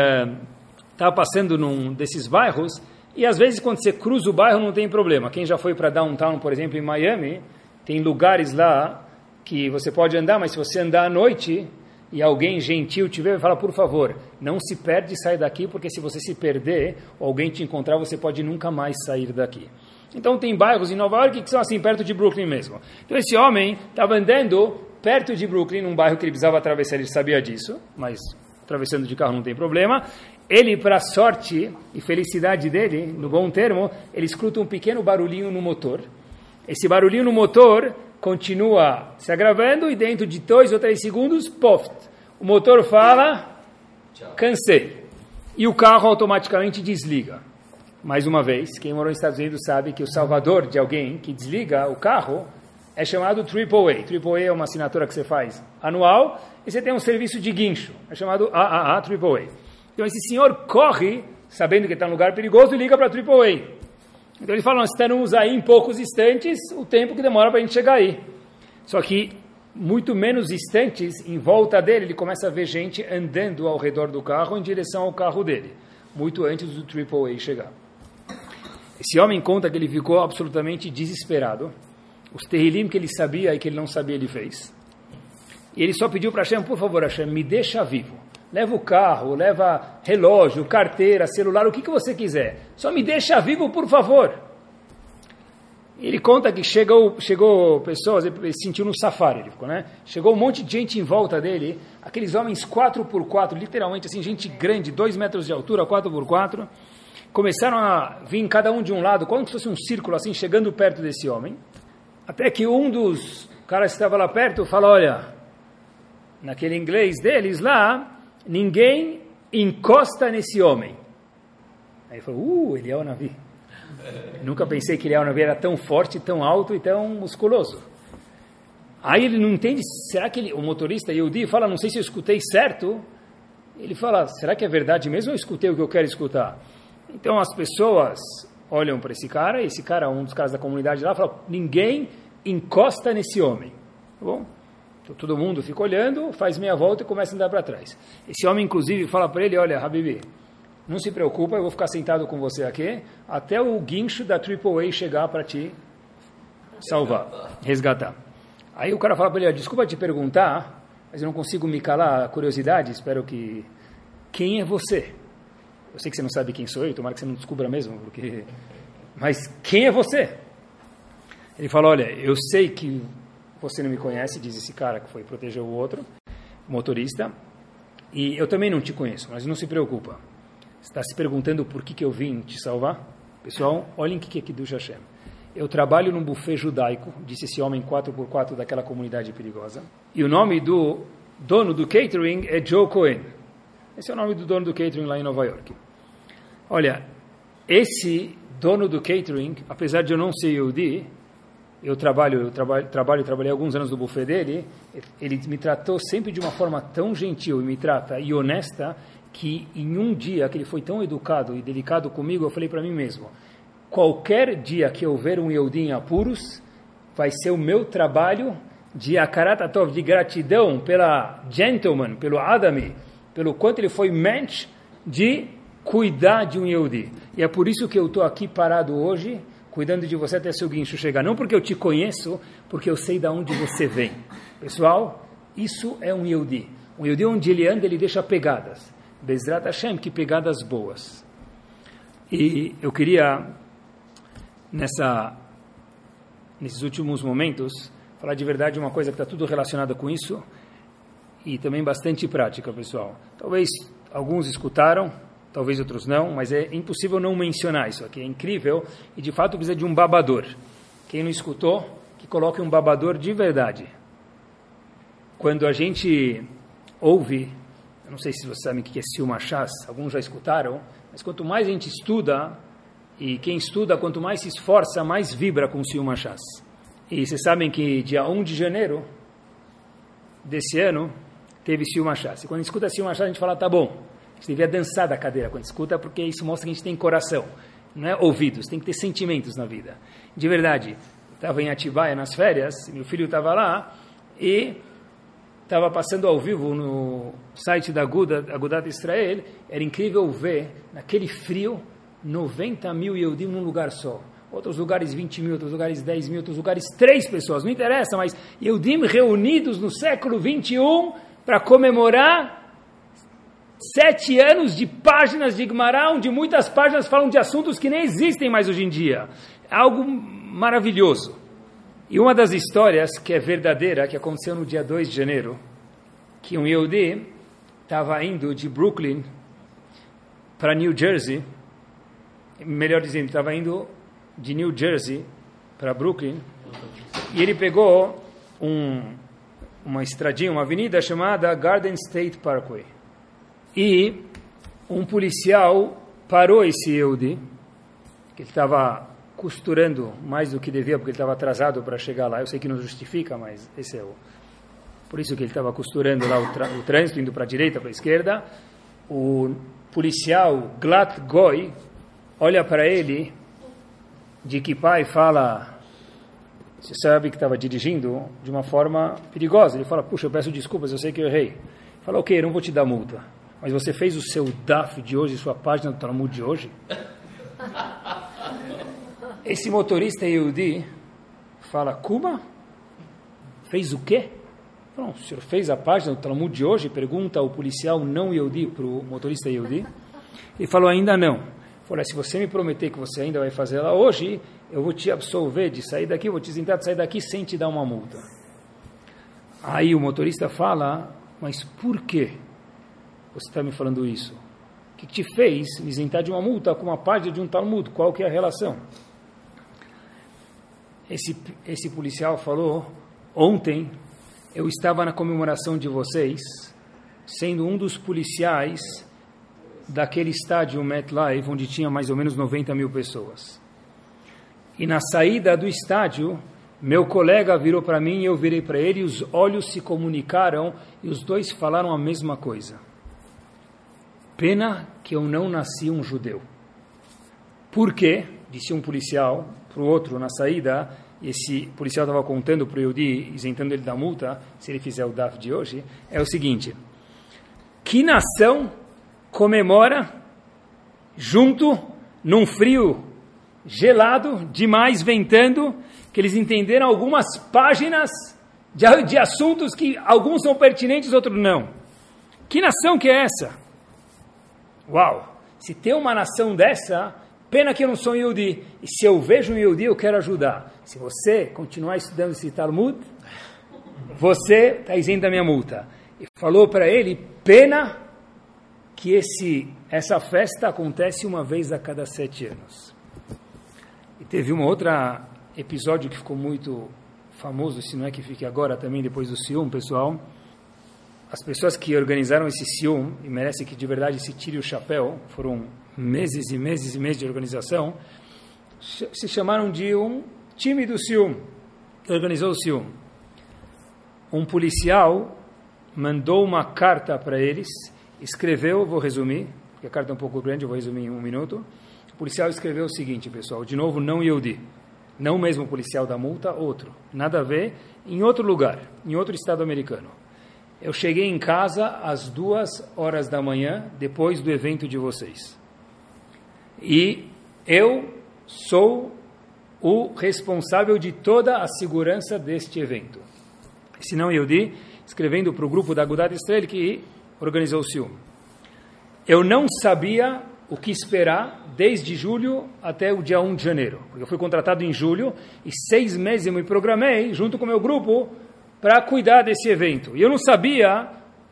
estava uh, passando num desses bairros, e às vezes quando você cruza o bairro não tem problema. Quem já foi para downtown, por exemplo, em Miami, tem lugares lá que você pode andar, mas se você andar à noite e alguém gentil te ver, fala, por favor, não se perde e sai daqui, porque se você se perder, ou alguém te encontrar, você pode nunca mais sair daqui. Então tem bairros em Nova York que são assim, perto de Brooklyn mesmo. Então esse homem estava andando perto de Brooklyn, num bairro que ele precisava atravessar, ele sabia disso, mas atravessando de carro não tem problema. Ele, para sorte e felicidade dele, no bom termo, ele escuta um pequeno barulhinho no motor. Esse barulhinho no motor continua se agravando e dentro de dois ou três segundos, pof, o motor fala, cansei. E o carro automaticamente desliga mais uma vez, quem morou nos Estados Unidos sabe que o salvador de alguém que desliga o carro é chamado AAA. AAA é uma assinatura que você faz anual e você tem um serviço de guincho, é chamado AAA, AAA. Então esse senhor corre, sabendo que está em um lugar perigoso, e liga para a AAA. Então ele fala, nós estamos aí em poucos instantes, o tempo que demora para a gente chegar aí. Só que muito menos instantes, em volta dele, ele começa a ver gente andando ao redor do carro em direção ao carro dele, muito antes do AAA chegar. Esse homem conta que ele ficou absolutamente desesperado. Os terrilim que ele sabia e que ele não sabia, ele fez. E ele só pediu para Hashem, por favor, Hashem, me deixa vivo. Leva o carro, leva relógio, carteira, celular, o que, que você quiser. Só me deixa vivo, por favor. Ele conta que chegou, chegou pessoas, ele sentiu no safari, ele ficou, né? Chegou um monte de gente em volta dele, aqueles homens 4x4, literalmente assim, gente grande, 2 metros de altura, 4x4 começaram a vir cada um de um lado, como se fosse um círculo assim, chegando perto desse homem, até que um dos caras que estava lá perto falou, olha, naquele inglês deles lá, ninguém encosta nesse homem. Aí ele falou, uh, ele é o Navi. Nunca pensei que ele é o Navi era tão forte, tão alto e tão musculoso. Aí ele não entende, será que ele, o motorista Yehudi fala, não sei se eu escutei certo. Ele fala, será que é verdade mesmo ou eu escutei o que eu quero escutar? Então as pessoas olham para esse cara, esse cara, um dos caras da comunidade lá, fala: ninguém encosta nesse homem. Tá bom? Então todo mundo fica olhando, faz meia volta e começa a andar para trás. Esse homem, inclusive, fala para ele: Olha, Habibi, não se preocupa, eu vou ficar sentado com você aqui até o guincho da AAA chegar para te salvar, resgatar. Aí o cara fala para ele: Desculpa te perguntar, mas eu não consigo me calar a curiosidade, espero que. Quem é você? Eu sei que você não sabe quem sou eu, tomara que você não descubra mesmo, porque mas quem é você? Ele falou, olha, eu sei que você não me conhece, diz esse cara que foi proteger o outro, motorista, e eu também não te conheço, mas não se preocupa. Está se perguntando por que, que eu vim te salvar? Pessoal, olhem o que é Kiddush Hashem. Eu trabalho num buffet judaico, disse esse homem 4x4 daquela comunidade perigosa. E o nome do dono do catering é Joe Cohen. Esse é o nome do dono do catering lá em Nova York. Olha, esse dono do catering, apesar de eu não ser Yehudi, eu trabalho, eu trabalho, trabalho, trabalhei alguns anos no buffet dele, ele me tratou sempre de uma forma tão gentil e me trata e honesta que em um dia que ele foi tão educado e delicado comigo, eu falei para mim mesmo, qualquer dia que eu ver um Yehudi em apuros, vai ser o meu trabalho de Akaratatov, de gratidão pela gentleman, pelo Adami, pelo quanto ele foi mensch de cuidar de um Yehudi. E é por isso que eu estou aqui parado hoje, cuidando de você até seu guincho chegar. Não porque eu te conheço, porque eu sei de onde você vem. Pessoal, isso é um Yehudi. Um Yehudi onde ele anda, ele deixa pegadas. Bezrat Hashem, que pegadas boas. E eu queria nessa, nesses últimos momentos, falar de verdade uma coisa que está tudo relacionada com isso e também bastante prática, pessoal. Talvez alguns escutaram, talvez outros não, mas é impossível não mencionar isso aqui. É incrível e de fato precisa de um babador. Quem não escutou, que coloque um babador de verdade. Quando a gente ouve, eu não sei se vocês sabem o que é Silmachás, alguns já escutaram, mas quanto mais a gente estuda, e quem estuda, quanto mais se esforça, mais vibra com o Siu Machás. E vocês sabem que dia 1 de janeiro desse ano teve Siu Machás. E quando escuta Siu Machás, a gente fala, tá bom. Gente devia dançar da cadeira quando escuta, porque isso mostra que a gente tem coração. Não é ouvidos, tem que ter sentimentos na vida. De verdade, estava em Atibaia nas férias, meu filho estava lá e estava passando ao vivo no site da Agudat Israel. Era incrível ver, naquele frio, 90 mil Yehudim num lugar só. Outros lugares 20 mil, outros lugares 10 mil, outros lugares 3 pessoas, não interessa, mas Yehudim reunidos no século 21 para comemorar sete anos de páginas de Gemara, onde muitas páginas falam de assuntos que nem existem mais hoje em dia. Algo maravilhoso. E uma das histórias que é verdadeira, que aconteceu no dia 2 de janeiro, que um Yehudi estava indo de Brooklyn para New Jersey, melhor dizendo, estava indo de New Jersey para Brooklyn e ele pegou um, uma estradinha, uma avenida chamada Garden State Parkway. E um policial parou esse Eudi, que ele estava costurando mais do que devia, porque ele estava atrasado para chegar lá. Eu sei que não justifica, mas esse é o. Por isso que ele estava costurando lá o, o trânsito, indo para a direita, para a esquerda. O policial Glat Goy, olha para ele de que pai fala, você sabe que estava dirigindo de uma forma perigosa. Ele fala, puxa, eu peço desculpas, eu sei que eu errei. Fala, ok, não vou te dar multa. Mas você fez o seu DAF de hoje, sua página do Talmud de hoje? Esse motorista Yehudi fala, Kuma? Fez o quê? Não, o senhor fez a página do Talmud de hoje? Pergunta o policial não Yehudi para o motorista Yehudi. Ele falou, ainda não. Falou, se você me prometer que você ainda vai fazer ela hoje, eu vou te absolver de sair daqui, vou te isentar de sair daqui sem te dar uma multa. Aí o motorista fala, mas por que você está me falando isso? O que te fez isentar de uma multa com uma página de um Talmud? Qual que é a relação? Esse, esse policial falou, ontem eu estava na comemoração de vocês, sendo um dos policiais daquele estádio MetLife, onde tinha mais ou menos 90 mil pessoas. E na saída do estádio, meu colega virou para mim e eu virei para ele, e os olhos se comunicaram e os dois falaram a mesma coisa. Pena que eu não nasci um judeu. Por quê? Disse um policial para o outro na saída, esse policial estava contando para o Yudi, isentando ele da multa, se ele fizer o DAF de hoje, é o seguinte: que nação comemora junto num frio gelado, demais ventando, que eles entenderam algumas páginas de, de assuntos que alguns são pertinentes, outros não. Que nação que é essa? Uau! Se tem uma nação dessa, pena que eu não sou um Yehudi. E se eu vejo um Yehudi, eu quero ajudar. Se você continuar estudando esse Talmud, você está isento da minha multa. E falou para ele, pena que esse, essa festa acontece uma vez a cada sete anos. E teve um outro episódio que ficou muito famoso, se não é que fique agora também, depois do Sium, pessoal. As pessoas que organizaram esse Sium, e merece que de verdade se tire o chapéu, foram meses e meses e meses de organização, se chamaram de um time do Sium, que organizou o Sium. Um policial mandou uma carta para eles, escreveu, vou resumir, porque a carta é um pouco grande, eu vou resumir em um minuto. O policial escreveu o seguinte, pessoal, de novo, não Yehudi, não mesmo policial da multa, outro, nada a ver, em outro lugar, em outro estado americano. Eu cheguei em casa às duas horas da manhã, depois do evento de vocês. E eu sou o responsável de toda a segurança deste evento. Se não, Yehudi, escrevendo para o grupo da Agudat Israel que organizou o Sium. Eu não sabia o que esperar desde julho até o dia 1 de janeiro. Eu fui contratado em julho e seis meses eu me programei, junto com o meu grupo, para cuidar desse evento. E eu não sabia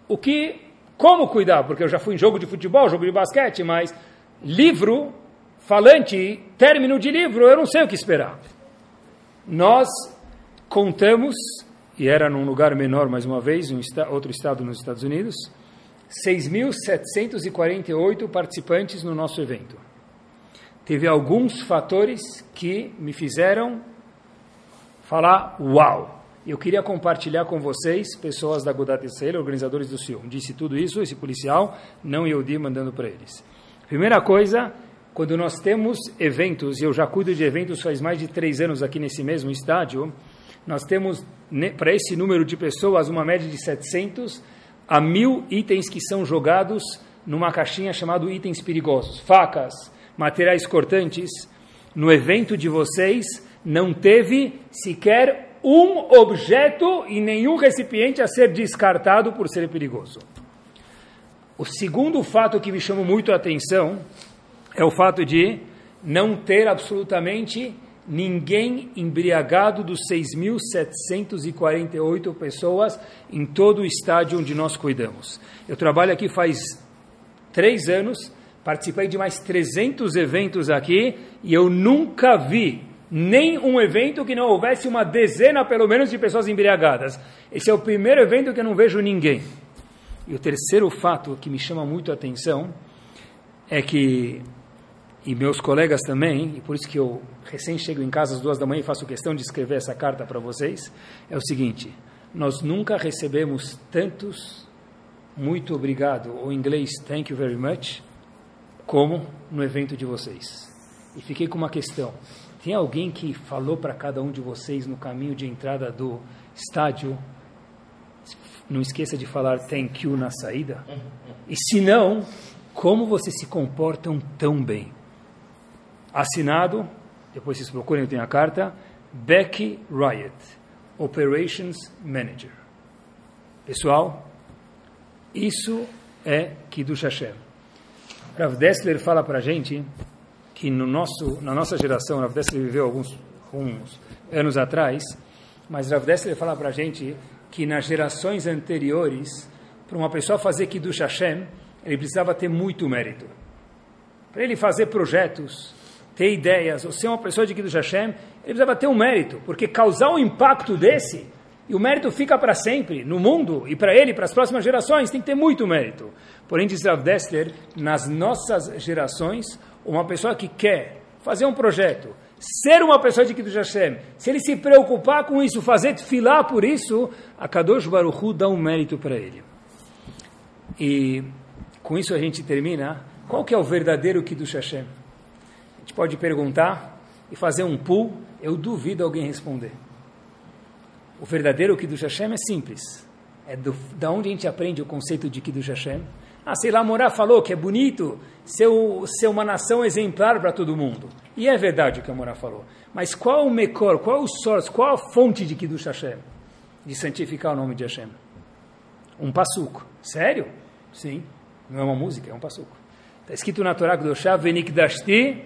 o que, como cuidar, porque eu já fui em jogo de futebol, jogo de basquete, mas livro, falante, término de livro, eu não sei o que esperar. Nós contamos e era num lugar menor mais uma vez, um outro estado nos Estados Unidos, 6.748 participantes no nosso evento. Teve alguns fatores que me fizeram falar uau. Eu queria compartilhar com vocês, pessoas da Gudat Israel, organizadores do CIUM. Disse tudo isso, esse policial, não Yehudi mandando para eles. Primeira coisa, quando nós temos eventos, e eu já cuido de eventos faz mais de três anos aqui nesse mesmo estádio, nós temos, para esse número de pessoas, uma média de 700 a mil itens que são jogados numa caixinha chamada itens perigosos. Facas, materiais cortantes. No evento de vocês, não teve sequer um objeto e nenhum recipiente a ser descartado por ser perigoso. O segundo fato que me chama muito a atenção é o fato de não ter absolutamente ninguém embriagado dos 6.748 pessoas em todo o estádio onde nós cuidamos. Eu trabalho aqui faz três anos, participei de mais 300 eventos aqui e eu nunca vi nem um evento que não houvesse uma dezena, pelo menos, de pessoas embriagadas. Esse é o primeiro evento que eu não vejo ninguém. E o terceiro fato que me chama muito a atenção é que e meus colegas também, e por isso que eu recém chego em casa às duas da manhã e faço questão de escrever essa carta para vocês, é o seguinte: nós nunca recebemos tantos muito obrigado, ou em inglês thank you very much, como no evento de vocês. E fiquei com uma questão: tem alguém que falou para cada um de vocês no caminho de entrada do estádio? Não esqueça de falar thank you na saída. E se não, como vocês se comportam tão bem? Assinado, depois vocês procurem, eu tenho a carta, Becky Riot, Operations Manager. Pessoal, isso é Kiddush Hashem. Rav Dessler fala para a gente que no nosso, na nossa geração, Rav Dessler viveu alguns, anos atrás, mas Rav Dessler fala para a gente que nas gerações anteriores, para uma pessoa fazer Kiddush Hashem, ele precisava ter muito mérito. Para ele fazer projetos, ter ideias, ou ser uma pessoa de Kiddush Hashem, ele precisava ter um mérito, porque causar um impacto desse, e o mérito fica para sempre, no mundo, e para ele, para as próximas gerações, tem que ter muito mérito. Porém, diz Rav Dessler, nas nossas gerações, uma pessoa que quer fazer um projeto, ser uma pessoa de Kiddush Hashem, se ele se preocupar com isso, fazer filar por isso, a Kadosh Baruch Hu dá um mérito para ele. E com isso a gente termina. Qual que é o verdadeiro Kiddush Hashem? A gente pode perguntar e fazer um pull, eu duvido alguém responder. O verdadeiro Kiddush Hashem é simples. É do, da onde a gente aprende o conceito de Kiddush Hashem. Ah, sei lá, Morá falou que é bonito ser, o, ser uma nação exemplar para todo mundo. E é verdade o que a Morá falou. Mas qual o mecor, qual o source, qual a fonte de Kiddush Hashem? De santificar o nome de Hashem? Um passuco. Sério? Sim. Não é uma música, é um passuco. Está escrito na Torá Kedoshá, Venikdashti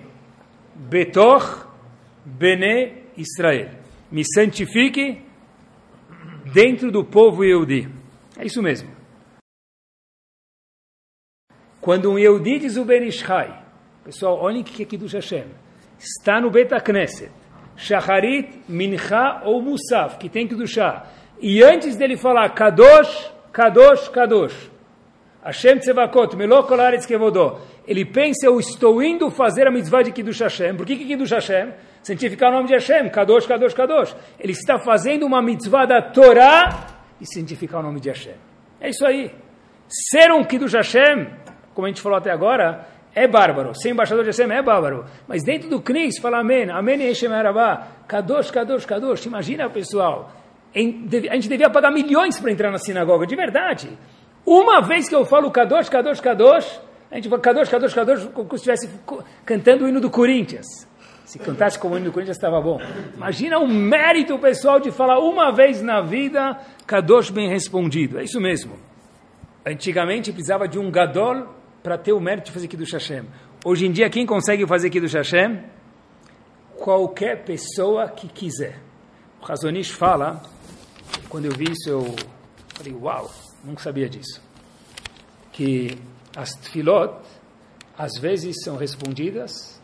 betor bene Israel. Me santifique dentro do povo Yehudi. É isso mesmo. Quando um Yehudi diz o Benishai, pessoal, olhem o que é Kiddush Hashem, está no Bet Knesset, Shacharit, Mincha ou Musaf, que tem Kiddushah, e antes dele falar Kadosh, Kadosh, Kadosh, Hashem Tzevakot, Melokol Aretz Kevodó, ele pensa, eu estou indo fazer a mitzvah de Kiddush Hashem. Por que, que Kiddush Hashem? Santificar o nome de Hashem, Kadosh, Kadosh, Kadosh. Ele está fazendo uma mitzvah da Torá e santificar o nome de Hashem. É isso aí. Ser um Kiddush Hashem, como a gente falou até agora, é bárbaro. Ser embaixador de Hashem é bárbaro. Mas dentro do Knis, fala Amém, Amém Hashem Arabá, Kadosh, Kadosh, Kadosh. Imagina, pessoal, a gente devia pagar milhões para entrar na sinagoga, de verdade. Uma vez que eu falo Kadosh, Kadosh, Kadosh, a gente fala Kadosh, Kadosh, Kadosh, como se estivesse cantando o hino do Corinthians. Se cantasse como o hino do Corinthians, estava bom. Imagina o mérito pessoal de falar uma vez na vida, Kadosh bem respondido. É isso mesmo. Antigamente precisava de um Gadol para ter o mérito de fazer Kiddush Hashem. Hoje em dia, quem consegue fazer Kiddush Hashem? Qualquer pessoa que quiser. O Razonish fala, quando eu vi isso, eu falei, uau, nunca sabia disso. Que as tfilot, às vezes, são respondidas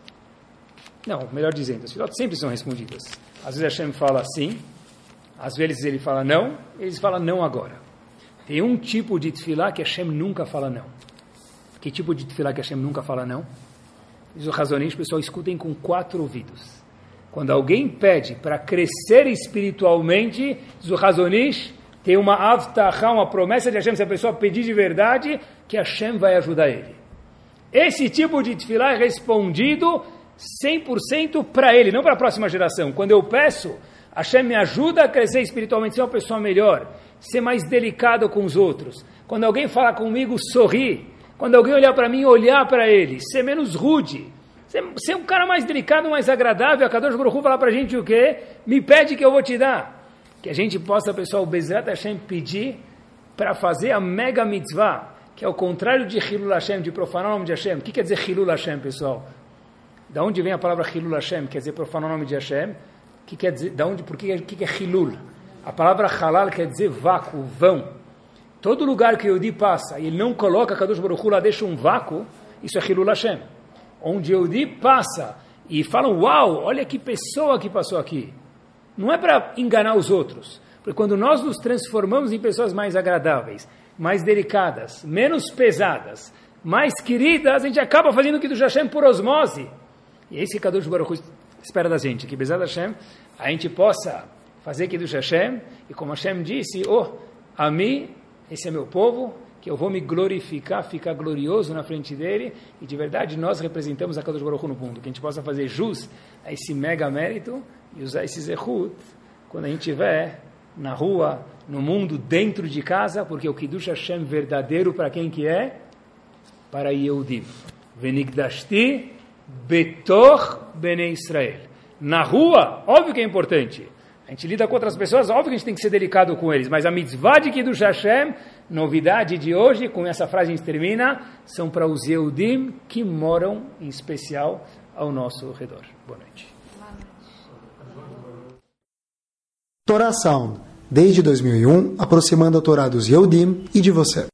não, melhor dizendo, as filhotes sempre são respondidas. Às vezes Hashem fala sim, às vezes ele fala não, eles falam não agora. Tem um tipo de tefilá que Hashem nunca fala não. Que tipo de tefilá que Hashem nunca fala não? Diz o Razonish, pessoal, escutem com quatro ouvidos. Quando alguém pede para crescer espiritualmente, diz o Razonish, tem uma avtahá, uma promessa de Hashem, se a pessoa pedir de verdade, que Hashem vai ajudar ele. Esse tipo de tefilá é respondido 100% para ele, não para a próxima geração. Quando eu peço, Hashem me ajuda a crescer espiritualmente, ser uma pessoa melhor, ser mais delicado com os outros. Quando alguém fala comigo, sorrir. Quando alguém olhar para mim, olhar para ele, ser menos rude. Ser, ser, um cara mais delicado, mais agradável. A Kadosh Baruch falar para a gente o quê? Me pede que eu vou te dar. Que a gente possa, pessoal, Bezrat Hashem pedir para fazer a mega mitzvah, que é o contrário de Hilul Hashem, de profanar o nome de Hashem. O que quer dizer Hilul Hashem, pessoal? Da onde vem a palavra Hilul Hashem, quer dizer profanar o nome de Hashem? Que quer dizer, da onde, por que, que é Hilul? A palavra halal quer dizer vácuo, vão. Todo lugar que o Yehudi passa e ele não coloca Kadosh Baruch lá, deixa um vácuo, isso é Hilul Hashem. Onde o Yehudi passa e falam, uau, olha que pessoa que passou aqui. Não é para enganar os outros. Porque quando nós nos transformamos em pessoas mais agradáveis, mais delicadas, menos pesadas, mais queridas, a gente acaba fazendo o que do Hashem por osmose. E esse Kadosh Baruch espera da gente, que Bezat Hashem, a gente possa fazer Kiddush Hashem, e como Hashem disse, oh, a mim, esse é meu povo, que eu vou me glorificar, ficar glorioso na frente dele, e de verdade nós representamos a Kadosh Baruch no mundo, que a gente possa fazer jus a esse mega mérito e usar esse zehut quando a gente estiver na rua, no mundo, dentro de casa, porque o Kiddush Hashem verdadeiro para quem que é? Para Yehudim. Venigdashti Betor Bene Israel. Na rua, óbvio que é importante. A gente lida com outras pessoas, óbvio que a gente tem que ser delicado com eles. Mas a mitzvah de Kiddush Hashem, novidade de hoje, com essa frase a gente termina, são para os Yehudim que moram, em especial, ao nosso redor. Boa noite. Torá Sound, desde 2001, aproximando a Torá dos Yehudim e de você.